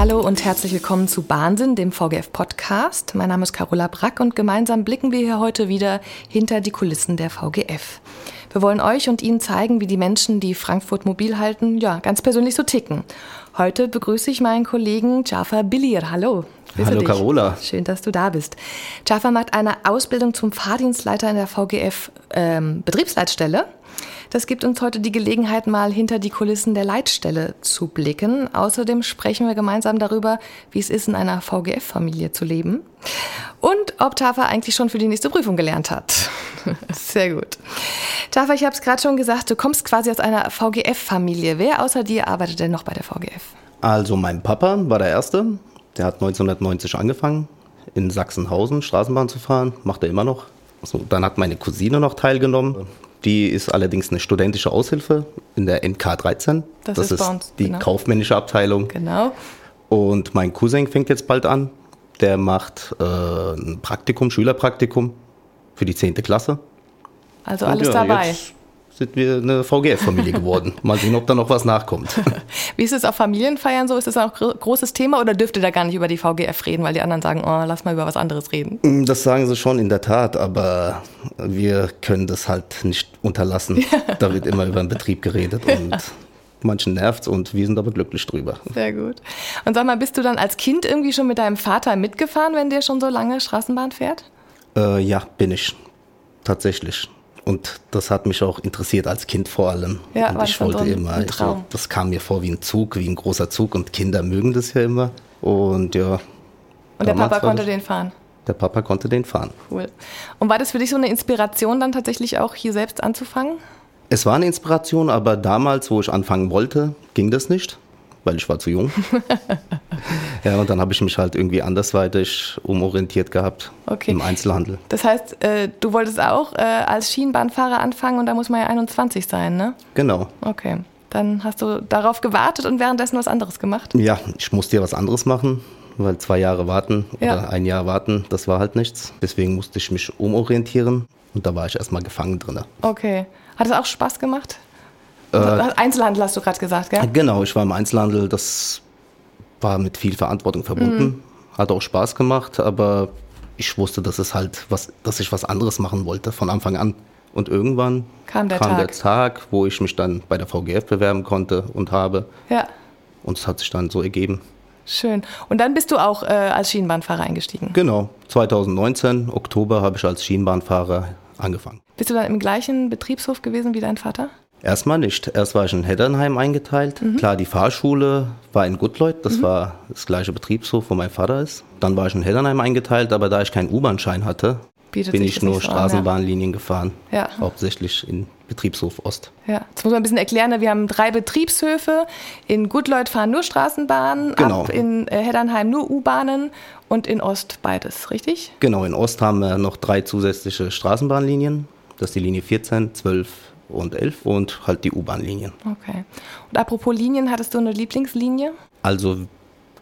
Hallo und herzlich willkommen zu Bahnsinn, dem VGF Podcast. Mein Name ist Carola Brack und gemeinsam blicken wir hier heute wieder hinter die Kulissen der VGF. Wir wollen euch und Ihnen zeigen, wie die Menschen, die Frankfurt mobil halten, ja, ganz persönlich so ticken. Heute begrüße ich meinen Kollegen Jafar Bilir. Hallo. Grüße Hallo dich. Carola. Schön, dass du da bist. Jafar macht eine Ausbildung zum Fahrdienstleiter in der VGF ähm, Betriebsleitstelle. Das gibt uns heute die Gelegenheit, mal hinter die Kulissen der Leitstelle zu blicken. Außerdem sprechen wir gemeinsam darüber, wie es ist, in einer VGF-Familie zu leben. Und ob Tafa eigentlich schon für die nächste Prüfung gelernt hat. Sehr gut. Tafa, ich habe es gerade schon gesagt, du kommst quasi aus einer VGF-Familie. Wer außer dir arbeitet denn noch bei der VGF? Also mein Papa war der Erste. Der hat 1990 angefangen, in Sachsenhausen Straßenbahn zu fahren. Macht er immer noch. So, dann hat meine Cousine noch teilgenommen. Die ist allerdings eine studentische Aushilfe in der NK 13. Das, das ist, ist uns, die genau. kaufmännische Abteilung. Genau. Und mein Cousin fängt jetzt bald an. Der macht äh, ein Praktikum, Schülerpraktikum für die 10. Klasse. Also alles ja, dabei. Jetzt sind wir eine VGF-Familie geworden. Mal sehen, ob da noch was nachkommt. Wie ist es auf Familienfeiern so? Ist das auch ein großes Thema oder dürft ihr da gar nicht über die VGF reden, weil die anderen sagen, oh, lass mal über was anderes reden? Mm, das sagen sie schon in der Tat, aber wir können das halt nicht unterlassen. Ja. Da wird immer über den Betrieb geredet und manchen nervt und wir sind aber glücklich drüber. Sehr gut. Und sag mal, bist du dann als Kind irgendwie schon mit deinem Vater mitgefahren, wenn der schon so lange Straßenbahn fährt? Äh, ja, bin ich. Tatsächlich. Und das hat mich auch interessiert als Kind vor allem. Ja, und ich wollte immer, ich, das kam mir vor wie ein Zug, wie ein großer Zug und Kinder mögen das ja immer. Und ja. Und der Papa konnte den fahren? Der Papa konnte den fahren. Cool. Und war das für dich so eine Inspiration dann tatsächlich auch hier selbst anzufangen? Es war eine Inspiration, aber damals, wo ich anfangen wollte, ging das nicht weil ich war zu jung. ja, und dann habe ich mich halt irgendwie andersweitig umorientiert gehabt okay. im Einzelhandel. Das heißt, äh, du wolltest auch äh, als Schienenbahnfahrer anfangen und da muss man ja 21 sein, ne? Genau. Okay. Dann hast du darauf gewartet und währenddessen was anderes gemacht? Ja, ich musste ja was anderes machen, weil zwei Jahre warten ja. oder ein Jahr warten, das war halt nichts. Deswegen musste ich mich umorientieren und da war ich erstmal gefangen drin. Okay. Hat es auch Spaß gemacht? Äh, Einzelhandel hast du gerade gesagt, gell? Genau, ich war im Einzelhandel. Das war mit viel Verantwortung verbunden. Mhm. Hat auch Spaß gemacht, aber ich wusste, dass es halt was, dass ich was anderes machen wollte von Anfang an. Und irgendwann kam, der, kam Tag. der Tag, wo ich mich dann bei der VGF bewerben konnte und habe. Ja. Und es hat sich dann so ergeben. Schön. Und dann bist du auch äh, als Schienenbahnfahrer eingestiegen? Genau. 2019, Oktober, habe ich als Schienenbahnfahrer angefangen. Bist du dann im gleichen Betriebshof gewesen wie dein Vater? Erstmal nicht. Erst war ich in Heddernheim eingeteilt. Mhm. Klar, die Fahrschule war in Gutleut, das mhm. war das gleiche Betriebshof, wo mein Vater ist. Dann war ich in Heddernheim eingeteilt, aber da ich keinen U-Bahn-Schein hatte, Bietet bin ich nur Straßenbahnlinien ja. gefahren. Ja. Hauptsächlich in Betriebshof Ost. Ja, jetzt muss man ein bisschen erklären, ne? wir haben drei Betriebshöfe. In Gutleut fahren nur Straßenbahnen, genau. ab in äh, Heddernheim nur U-Bahnen und in Ost beides, richtig? Genau, in Ost haben wir noch drei zusätzliche Straßenbahnlinien. Das ist die Linie 14, 12, und 11 und halt die U-Bahn-Linien. Okay. Und apropos Linien, hattest du eine Lieblingslinie? Also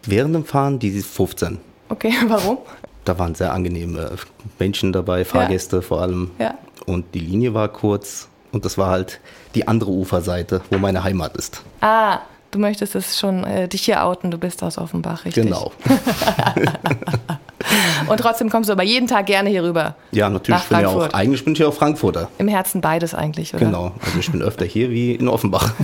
während dem Fahren die 15. Okay, warum? Da waren sehr angenehme Menschen dabei, Fahrgäste ja. vor allem. Ja. Und die Linie war kurz und das war halt die andere Uferseite, wo meine Heimat ist. Ah, du möchtest es schon äh, dich hier outen, du bist aus Offenbach, richtig? Genau. Und trotzdem kommst du aber jeden Tag gerne hier rüber. Ja, natürlich. Ich bin ja auch, eigentlich bin ich ja auch Frankfurter. Im Herzen beides eigentlich, oder? Genau. Also ich bin öfter hier wie in Offenbach.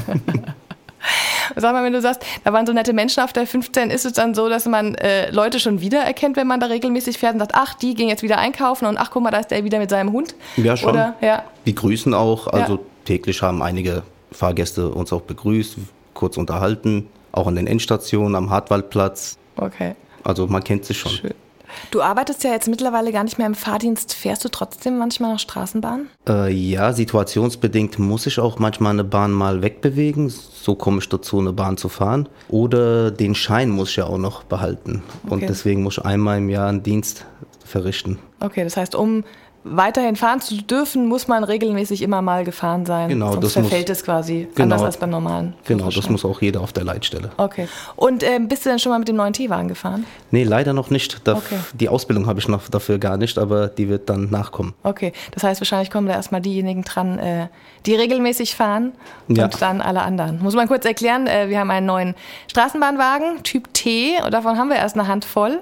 Sag mal, wenn du sagst, da waren so nette Menschen auf der 15, ist es dann so, dass man äh, Leute schon wiedererkennt, wenn man da regelmäßig fährt und sagt, ach, die gehen jetzt wieder einkaufen und ach, guck mal, da ist der wieder mit seinem Hund? Ja, schon. Oder, ja. Die grüßen auch. Also ja. täglich haben einige Fahrgäste uns auch begrüßt, kurz unterhalten. Auch an den Endstationen, am Hartwaldplatz. Okay. Also man kennt sich schon. Schön. Du arbeitest ja jetzt mittlerweile gar nicht mehr im Fahrdienst. Fährst du trotzdem manchmal noch Straßenbahn? Äh, ja, situationsbedingt muss ich auch manchmal eine Bahn mal wegbewegen. So komme ich dazu, eine Bahn zu fahren. Oder den Schein muss ich ja auch noch behalten. Okay. Und deswegen muss ich einmal im Jahr einen Dienst verrichten. Okay, das heißt, um weiterhin fahren zu dürfen, muss man regelmäßig immer mal gefahren sein. Genau, Sonst das verfällt muss- es quasi Genau. anders als beim normalen. Genau, das muss auch jeder auf der Leitstelle. Okay. Und ähm, bist du denn schon mal mit dem neuen T-Wagen gefahren? Nee, leider noch nicht. Da, Okay. Die Ausbildung habe ich noch dafür gar nicht, aber die wird dann nachkommen. Okay, das heißt, wahrscheinlich kommen da erstmal diejenigen dran, äh, die regelmäßig fahren Ja. und dann alle anderen. Muss man kurz erklären, äh, wir haben einen neuen Straßenbahnwagen, Typ T, und davon haben wir erst eine Handvoll.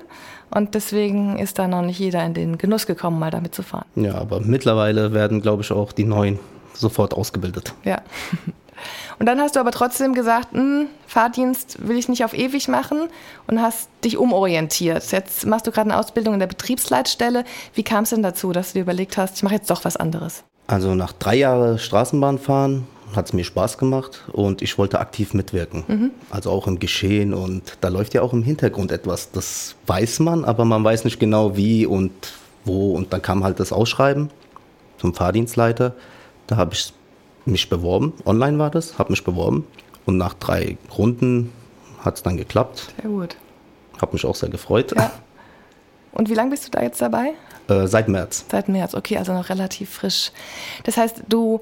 Und deswegen ist da noch nicht jeder in den Genuss gekommen, mal damit zu fahren. Ja, aber mittlerweile werden, glaube ich, auch die neuen sofort ausgebildet. Ja. Und dann hast du aber trotzdem gesagt, hm, Fahrdienst will ich nicht auf ewig machen und hast dich umorientiert. Jetzt machst du gerade eine Ausbildung in der Betriebsleitstelle. Wie kam es denn dazu, dass du dir überlegt hast, ich mache jetzt doch was anderes? Also nach drei Jahren Straßenbahn fahren hat es mir Spaß gemacht und ich wollte aktiv mitwirken. Also auch im Geschehen und da läuft ja auch im Hintergrund etwas. Das weiß man, aber man weiß nicht genau wie und wo. Und dann kam halt das Ausschreiben zum Fahrdienstleiter. Da habe ich mich beworben. Online war das, habe mich beworben. Und nach drei Runden hat es dann geklappt. Sehr gut. Habe mich auch sehr gefreut. Ja. Und wie lange bist du da jetzt dabei? Äh, seit März. Seit März, okay, also noch relativ frisch. Das heißt, du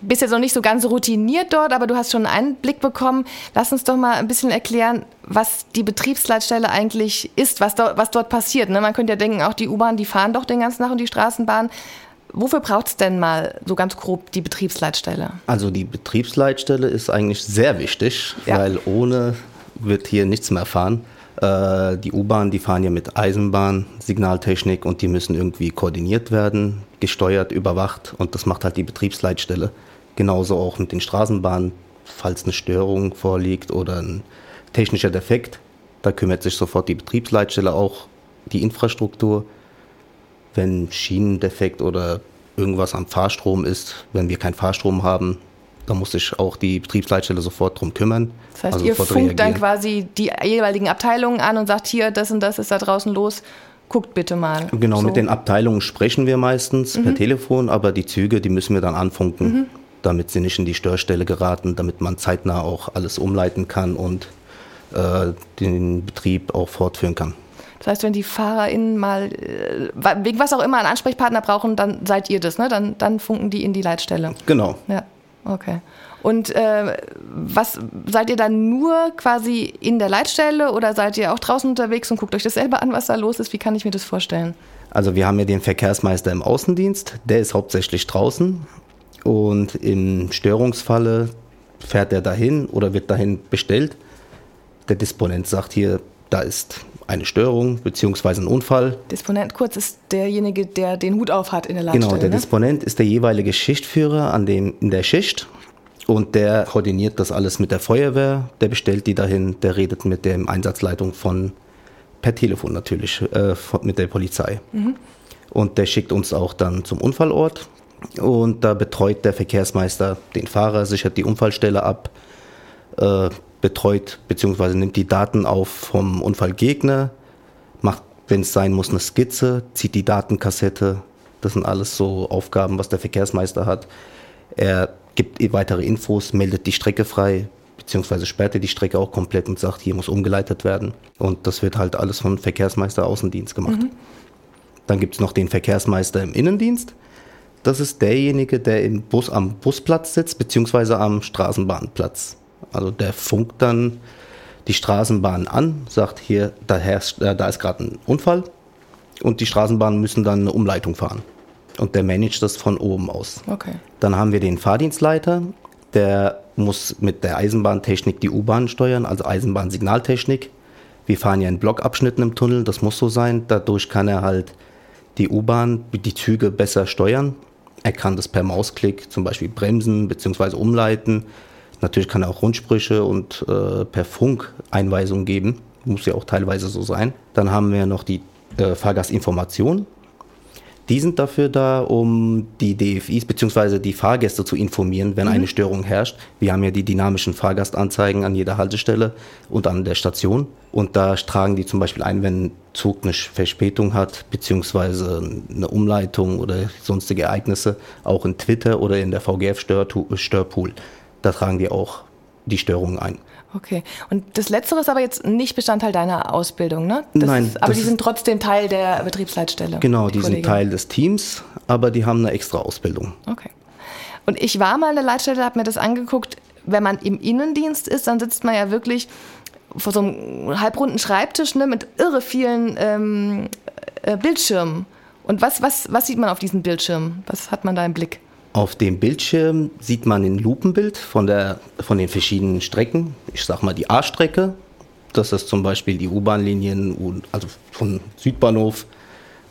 bist jetzt noch nicht so ganz routiniert dort, aber du hast schon einen Einblick bekommen. Lass uns doch mal ein bisschen erklären, was die Betriebsleitstelle eigentlich ist, was, do, was dort passiert. Ne? Man könnte ja denken, auch die U-Bahn, die fahren doch den ganzen Tag und die Straßenbahn. Wofür braucht es denn mal so ganz grob die Betriebsleitstelle? Also die Betriebsleitstelle ist eigentlich sehr wichtig, Ja. weil ohne wird hier nichts mehr fahren. Äh, die U-Bahn, die fahren ja mit Eisenbahn, Signaltechnik und die müssen irgendwie koordiniert werden, gesteuert, überwacht und das macht halt die Betriebsleitstelle. Genauso auch mit den Straßenbahnen, falls eine Störung vorliegt oder ein technischer Defekt, da kümmert sich sofort die Betriebsleitstelle auch die Infrastruktur wenn Schienendefekt oder irgendwas am Fahrstrom ist, wenn wir keinen Fahrstrom haben, dann muss sich auch die Betriebsleitstelle sofort drum kümmern. Das heißt, also ihr funkt dann reagieren. quasi die jeweiligen Abteilungen an und sagt, hier, das und das ist da draußen los, guckt bitte mal. Genau, so. Mhm. mit den Abteilungen sprechen wir meistens per Telefon, aber die Züge, die müssen wir dann anfunken, damit sie nicht in die Störstelle geraten, damit man zeitnah auch alles umleiten kann und äh, den Betrieb auch fortführen kann. Das heißt, wenn die FahrerInnen mal, äh, wegen was auch immer, einen Ansprechpartner brauchen, dann seid ihr das, ne? Dann, dann funken die in die Leitstelle. Genau. Ja, okay. Und äh, was seid ihr dann nur quasi in der Leitstelle oder seid ihr auch draußen unterwegs und guckt euch das selber an, was da los ist? Wie kann ich mir das vorstellen? Also wir haben ja den Verkehrsmeister im Außendienst, der ist hauptsächlich draußen und im Störungsfalle fährt er dahin oder wird dahin bestellt. Der Disponent sagt hier, da ist eine Störung bzw. ein Unfall. Disponent kurz ist derjenige, der den Hut auf hat in der Leitstelle. Genau, der ne? Disponent ist der jeweilige Schichtführer an dem, in der Schicht und der koordiniert das alles mit der Feuerwehr, der bestellt die dahin, der redet mit der Einsatzleitung von, per Telefon natürlich, äh, mit der Polizei. Und der schickt uns auch dann zum Unfallort und da betreut der Verkehrsmeister den Fahrer, sichert die Unfallstelle ab, äh, betreut bzw. nimmt die Daten auf vom Unfallgegner, macht, wenn es sein muss, eine Skizze, zieht die Datenkassette. Das sind alles so Aufgaben, was der Verkehrsmeister hat. Er gibt weitere Infos, meldet die Strecke frei, beziehungsweise sperrt er die Strecke auch komplett und sagt, hier muss umgeleitet werden. Und das wird halt alles von Verkehrsmeister Außendienst gemacht. Dann gibt es noch den Verkehrsmeister im Innendienst. Das ist derjenige, der im Bus am Busplatz sitzt, beziehungsweise am Straßenbahnplatz. Also der funkt dann die Straßenbahn an, sagt hier, da, herrscht, äh, da ist gerade ein Unfall und die Straßenbahnen müssen dann eine Umleitung fahren. Und der managt das von oben aus. Okay. Dann haben wir den Fahrdienstleiter, der muss mit der Eisenbahntechnik die U-Bahn steuern, also Eisenbahnsignaltechnik. Wir fahren ja in Blockabschnitten im Tunnel, das muss so sein. Dadurch kann er halt die U-Bahn, die Züge besser steuern. Er kann das per Mausklick zum Beispiel bremsen bzw. umleiten. Natürlich kann er auch Rundsprüche und äh, per Funk Einweisungen geben. Muss ja auch teilweise so sein. Dann haben wir noch die äh, Fahrgastinformation. Die sind dafür da, um die DFIs bzw. die Fahrgäste zu informieren, wenn eine Störung herrscht. Wir haben ja die dynamischen Fahrgastanzeigen an jeder Haltestelle und an der Station. Und da tragen die zum Beispiel ein, wenn ein Zug eine Verspätung hat, beziehungsweise eine Umleitung oder sonstige Ereignisse, auch in Twitter oder in der VGF-Störpool. Da tragen die auch die Störungen ein. Okay. Und das Letztere ist aber jetzt nicht Bestandteil deiner Ausbildung, ne? Das Nein, Ist, aber die sind trotzdem Teil der Betriebsleitstelle. Genau, die sind Kollegin. Teil des Teams, aber die haben eine extra Ausbildung. Okay. Und ich war mal in der Leitstelle, habe mir das angeguckt. Wenn man im Innendienst ist, dann sitzt man ja wirklich vor so einem halbrunden Schreibtisch ne, mit irre vielen ähm, äh, Bildschirmen. Und was, was, was sieht man auf diesen Bildschirmen? Was hat man da im Blick? Auf dem Bildschirm sieht man ein Lupenbild von, der, von den verschiedenen Strecken. Ich sag mal die A-Strecke. Das ist zum Beispiel die U-Bahn-Linien, also von Südbahnhof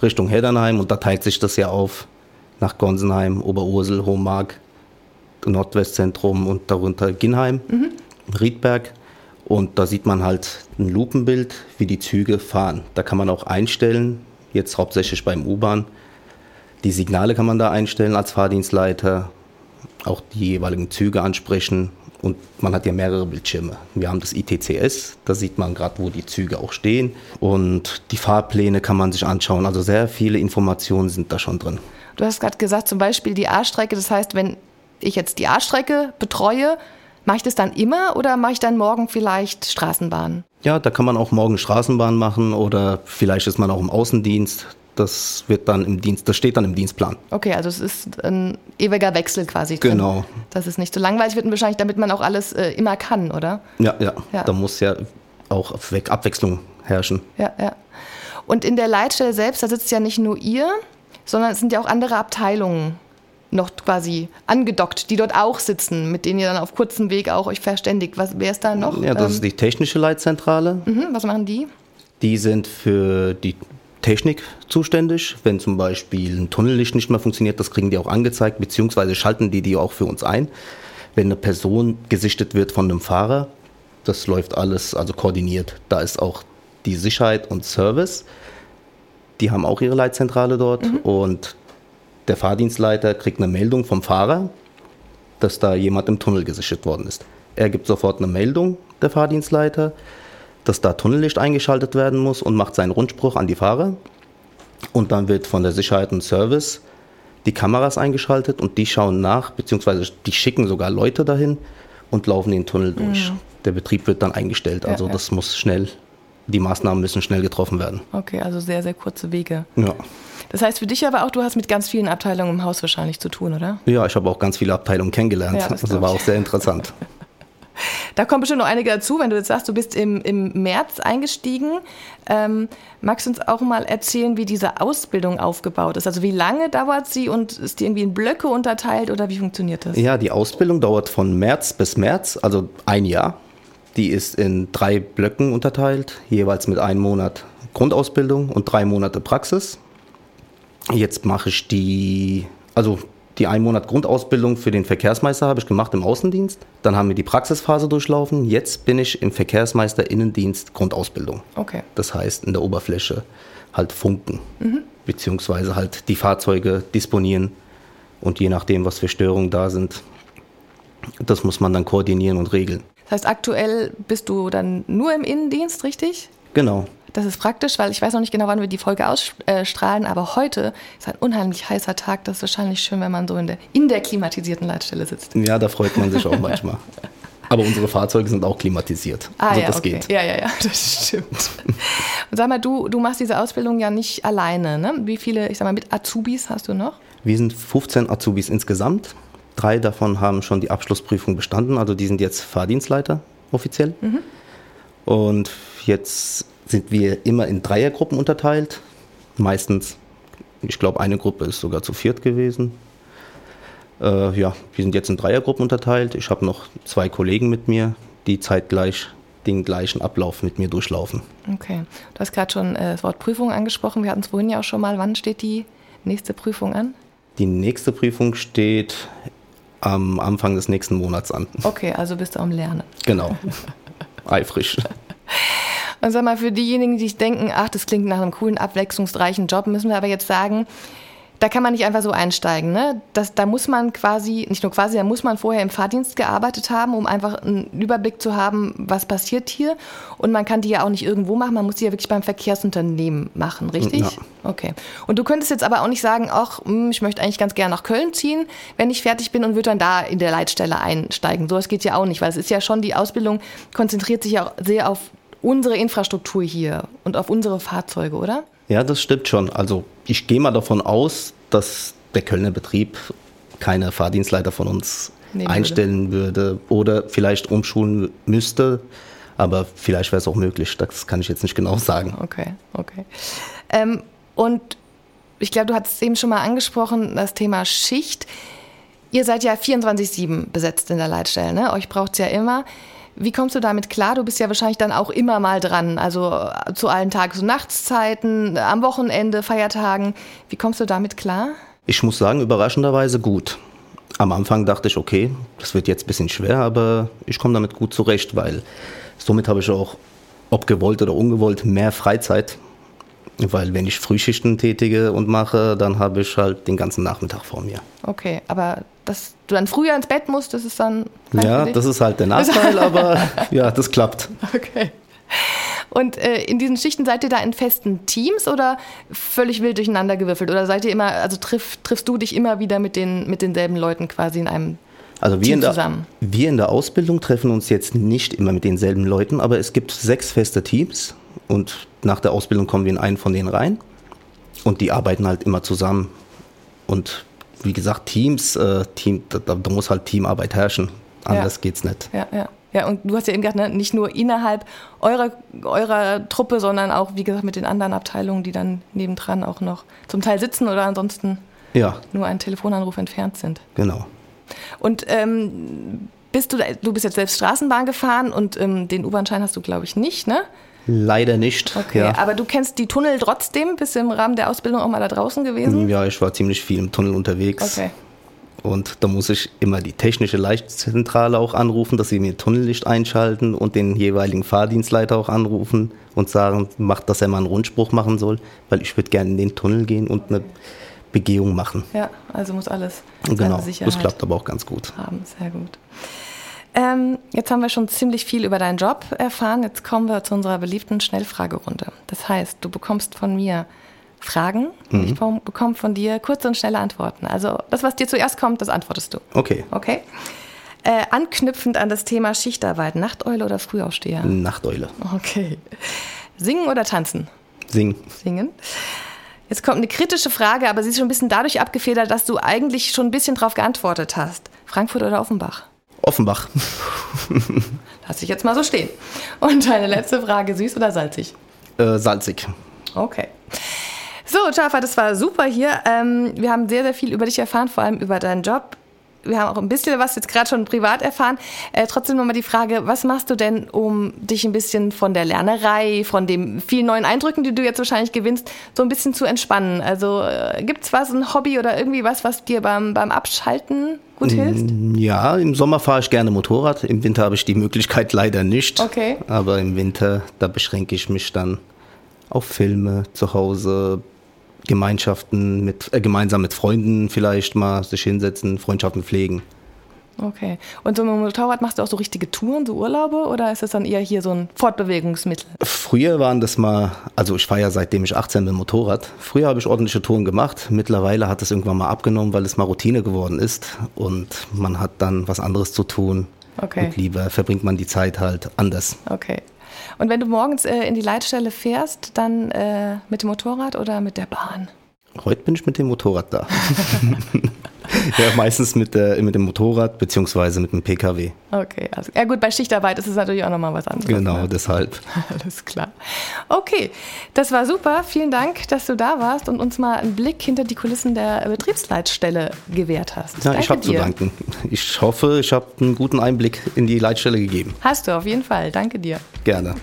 Richtung Heddernheim. Und da teilt sich das ja auf nach Gonsenheim, Oberursel, Hommark, Nordwestzentrum und darunter Ginheim, Riedberg. Und da sieht man halt ein Lupenbild, wie die Züge fahren. Da kann man auch einstellen, jetzt hauptsächlich beim U-Bahn, die Signale kann man da einstellen als Fahrdienstleiter, auch die jeweiligen Züge ansprechen und man hat ja mehrere Bildschirme. Wir haben das ITCS, da sieht man gerade, wo die Züge auch stehen und die Fahrpläne kann man sich anschauen. Also sehr viele Informationen sind da schon drin. Du hast gerade gesagt, zum Beispiel die A-Strecke. Das heißt, wenn ich jetzt die A-Strecke betreue, mache ich das dann immer oder mache ich dann morgen vielleicht Straßenbahn? Ja, da kann man auch morgen Straßenbahn machen oder vielleicht ist man auch im Außendienst. Das wird dann im Dienst, das steht dann im Dienstplan. Okay, also es ist ein ewiger Wechsel quasi. Drin. Genau. Dass es nicht so langweilig wird wahrscheinlich, damit man auch alles äh, immer kann, oder? Ja, ja, Ja. da muss ja auch Abwechslung herrschen. Ja, ja. Und in der Leitstelle selbst, da sitzt ja nicht nur ihr, sondern es sind ja auch andere Abteilungen noch quasi angedockt, die dort auch sitzen, mit denen ihr dann auf kurzem Weg auch euch verständigt. Was, wer ist da noch? Ja, das Ähm, ist die technische Leitzentrale. mhm, was machen die? Die sind für die Technik zuständig. Wenn zum Beispiel ein Tunnellicht nicht mehr funktioniert, das kriegen die auch angezeigt, beziehungsweise schalten die die auch für uns ein. Wenn eine Person gesichtet wird von einem Fahrer, das läuft alles also koordiniert. Da ist auch die Sicherheit und Service. Die haben auch ihre Leitzentrale dort und der Fahrdienstleiter kriegt eine Meldung vom Fahrer, dass da jemand im Tunnel gesichtet worden ist. Er gibt sofort eine Meldung, der Fahrdienstleiter, dass da Tunnellicht eingeschaltet werden muss und macht seinen Rundspruch an die Fahrer. Und dann wird von der Sicherheit und Service die Kameras eingeschaltet und die schauen nach, beziehungsweise die schicken sogar Leute dahin und laufen den Tunnel durch. Der Betrieb wird dann eingestellt. Also ja. das muss schnell, die Maßnahmen müssen schnell getroffen werden. Okay, also sehr, sehr kurze Wege. Ja. Das heißt für dich aber auch, du hast mit ganz vielen Abteilungen im Haus wahrscheinlich zu tun, oder? Ja, ich habe auch ganz viele Abteilungen kennengelernt. Ja, das glaub war auch sehr interessant. Da kommen bestimmt noch einige dazu, wenn du jetzt sagst, du bist im, im März eingestiegen. Ähm, magst du uns auch mal erzählen, wie diese Ausbildung aufgebaut ist? Also wie lange dauert sie und ist die irgendwie in Blöcke unterteilt oder wie funktioniert das? Ja, die Ausbildung dauert von März bis März, also ein Jahr. Die ist in drei Blöcken unterteilt, jeweils mit einem Monat Grundausbildung und drei Monate Praxis. Jetzt mache ich die, also die ein Monat Grundausbildung für den Verkehrsmeister habe ich gemacht im Außendienst. Dann haben wir die Praxisphase durchlaufen. Jetzt bin ich im Verkehrsmeister Innendienst Grundausbildung. Okay. Das heißt, in der Oberfläche halt funken, beziehungsweise halt die Fahrzeuge disponieren und je nachdem, was für Störungen da sind, das muss man dann koordinieren und regeln. Das heißt, aktuell bist du dann nur im Innendienst, richtig? Genau. Das ist praktisch, weil ich weiß noch nicht genau, wann wir die Folge ausstrahlen, aber heute ist ein unheimlich heißer Tag. Das ist wahrscheinlich schön, wenn man so in der, in der klimatisierten Leitstelle sitzt. Ja, da freut man sich auch manchmal. Aber unsere Fahrzeuge sind auch klimatisiert. Ah, also ja, das okay. geht. Ja, ja, ja, das stimmt. Und sag mal, du, du machst diese Ausbildung ja nicht alleine, ne? Wie viele, ich sag mal, mit Azubis hast du noch? Wir sind 15 Azubis insgesamt. Drei davon haben schon die Abschlussprüfung bestanden, also die sind jetzt Fahrdienstleiter offiziell. Und jetzt sind wir immer in Dreiergruppen unterteilt. Meistens, ich glaube, eine Gruppe ist sogar zu viert gewesen. Äh, ja, wir sind jetzt in Dreiergruppen unterteilt. Ich habe noch zwei Kollegen mit mir, die zeitgleich den gleichen Ablauf mit mir durchlaufen. Okay. Du hast gerade schon äh, das Wort Prüfung angesprochen. Wir hatten es vorhin ja auch schon mal. Wann steht die nächste Prüfung an? Die nächste Prüfung steht am Anfang des nächsten Monats an. Okay, also bist du am Lernen. Genau. Eifrig. Und sag mal, für diejenigen, die sich denken, ach, das klingt nach einem coolen, abwechslungsreichen Job, müssen wir aber jetzt sagen, da kann man nicht einfach so einsteigen. Ne? Das, da muss man quasi, nicht nur quasi, da muss man vorher im Fahrdienst gearbeitet haben, um einfach einen Überblick zu haben, was passiert hier. Und man kann die ja auch nicht irgendwo machen, man muss die ja wirklich beim Verkehrsunternehmen machen, richtig? Ja. Okay. Und du könntest jetzt aber auch nicht sagen, ach, hm, ich möchte eigentlich ganz gerne nach Köln ziehen, wenn ich fertig bin und würde dann da in der Leitstelle einsteigen. So, das geht ja auch nicht, weil es ist ja schon, die Ausbildung konzentriert sich ja auch sehr auf unsere Infrastruktur hier und auf unsere Fahrzeuge, oder? Ja, das stimmt schon. Also ich gehe mal davon aus, dass der Kölner Betrieb keine Fahrdienstleiter von uns Nehmen einstellen würde. würde oder vielleicht umschulen müsste. Aber vielleicht wäre es auch möglich. Das kann ich jetzt nicht genau sagen. Okay, okay. Ähm, und ich glaube, du hattest eben schon mal angesprochen, das Thema Schicht. Ihr seid ja 24-7 besetzt in der Leitstelle. Ne? Euch braucht es ja immer. Wie kommst du damit klar? Du bist ja wahrscheinlich dann auch immer mal dran, also äh, zu allen Tages- und Nachtszeiten, am Wochenende, Feiertagen. Wie kommst du damit klar? Ich muss sagen, überraschenderweise gut. Am Anfang dachte ich, okay, das wird jetzt ein bisschen schwer, aber ich komme damit gut zurecht, weil somit habe ich auch, ob gewollt oder ungewollt, mehr Freizeit. Weil wenn ich Frühschichten tätige und mache, dann habe ich halt den ganzen Nachmittag vor mir. Okay, aber dass du dann früher ins Bett musst, das ist dann. Ja, das ist halt der Nachteil, aber ja, das klappt. Okay. Und äh, in diesen Schichten seid ihr da in festen Teams oder völlig wild durcheinander gewürfelt? Oder seid ihr immer, also triff, triffst du dich immer wieder mit, den, mit denselben Leuten quasi in einem also wir Team in, der, wir in der Ausbildung treffen uns jetzt nicht immer mit denselben Leuten, aber es gibt sechs feste Teams und nach der Ausbildung kommen wir in einen von denen rein und die arbeiten halt immer zusammen. Und wie gesagt, Teams, äh, Team, da, da, muss halt Teamarbeit herrschen. Anders ja. geht's nicht. Ja, ja. Ja, und du hast ja eben gesagt, ne, nicht nur innerhalb eurer, eurer Truppe, sondern auch, wie gesagt, mit den anderen Abteilungen, die dann nebendran auch noch zum Teil sitzen oder ansonsten ja. nur einen Telefonanruf entfernt sind. Genau. Und ähm, bist du, du bist jetzt selbst Straßenbahn gefahren und ähm, den U-Bahn-Schein hast du, glaube ich, nicht, ne? Leider nicht. Okay, ja. aber du kennst die Tunnel trotzdem? Bist du im Rahmen der Ausbildung auch mal da draußen gewesen? Ja, ich war ziemlich viel im Tunnel unterwegs. Okay. Und da muss ich immer die technische Leichtzentrale auch anrufen, dass sie mir Tunnellicht einschalten und den jeweiligen Fahrdienstleiter auch anrufen und sagen, macht, dass er mal einen Rundspruch machen soll, weil ich würde gerne in den Tunnel gehen und eine Begehung machen. Ja, also muss alles. Genau, das klappt aber auch ganz gut. Haben, sehr gut. Ähm, jetzt haben wir schon ziemlich viel über deinen Job erfahren. Jetzt kommen wir zu unserer beliebten Schnellfragerunde. Das heißt, du bekommst von mir Fragen. Mhm. Ich bekomme von dir kurze und schnelle Antworten. Also das, was dir zuerst kommt, das antwortest du. Okay. Okay. Äh, anknüpfend an das Thema Schichtarbeit, Nachteule oder Frühaufsteher? Nachteule. Okay. Singen oder tanzen? Singen. Singen. Jetzt kommt eine kritische Frage, aber sie ist schon ein bisschen dadurch abgefedert, dass du eigentlich schon ein bisschen darauf geantwortet hast. Frankfurt oder Offenbach? Offenbach. Lass ich jetzt mal so stehen. Und deine letzte Frage, süß oder salzig? Äh, salzig. Okay. So, Jaffa, das war super hier. Ähm, wir haben sehr, sehr viel über dich erfahren, vor allem über deinen Job. Wir haben auch ein bisschen was jetzt gerade schon privat erfahren. Äh, trotzdem nochmal die Frage, was machst du denn, um dich ein bisschen von der Lernerei, von den vielen neuen Eindrücken, die du jetzt wahrscheinlich gewinnst, so ein bisschen zu entspannen? Also äh, gibt es was, ein Hobby oder irgendwie was, was dir beim, beim Abschalten gut hilft? Mm, ja, im Sommer fahre ich gerne Motorrad. Im Winter habe ich die Möglichkeit leider nicht. Okay. Aber im Winter, da beschränke ich mich dann auf Filme zu Hause, Gemeinschaften mit, äh, gemeinsam mit Freunden vielleicht mal sich hinsetzen, Freundschaften pflegen. Okay. Und so mit dem Motorrad machst du auch so richtige Touren, so Urlaube oder ist das dann eher hier so ein Fortbewegungsmittel? Früher waren das mal, also ich fahre ja seitdem ich 18 bin Motorrad. Früher habe ich ordentliche Touren gemacht. Mittlerweile hat es irgendwann mal abgenommen, weil es mal Routine geworden ist und man hat dann was anderes zu tun. Okay. Und lieber verbringt man die Zeit halt anders. Okay. Und wenn du morgens äh, in die Leitstelle fährst, dann äh, mit dem Motorrad oder mit der Bahn? Heute bin ich mit dem Motorrad da. ja, meistens mit, der, mit dem Motorrad beziehungsweise mit dem PKW. Okay, also, ja gut, bei Schichtarbeit ist es natürlich auch nochmal was anderes. Genau, ne? deshalb. Alles klar. Okay, das war super. Vielen Dank, dass du da warst und uns mal einen Blick hinter die Kulissen der Betriebsleitstelle gewährt hast. Ja, Danke ich habe zu danken. Ich hoffe, ich habe einen guten Einblick in die Leitstelle gegeben. Hast du auf jeden Fall. Danke dir. Gerne.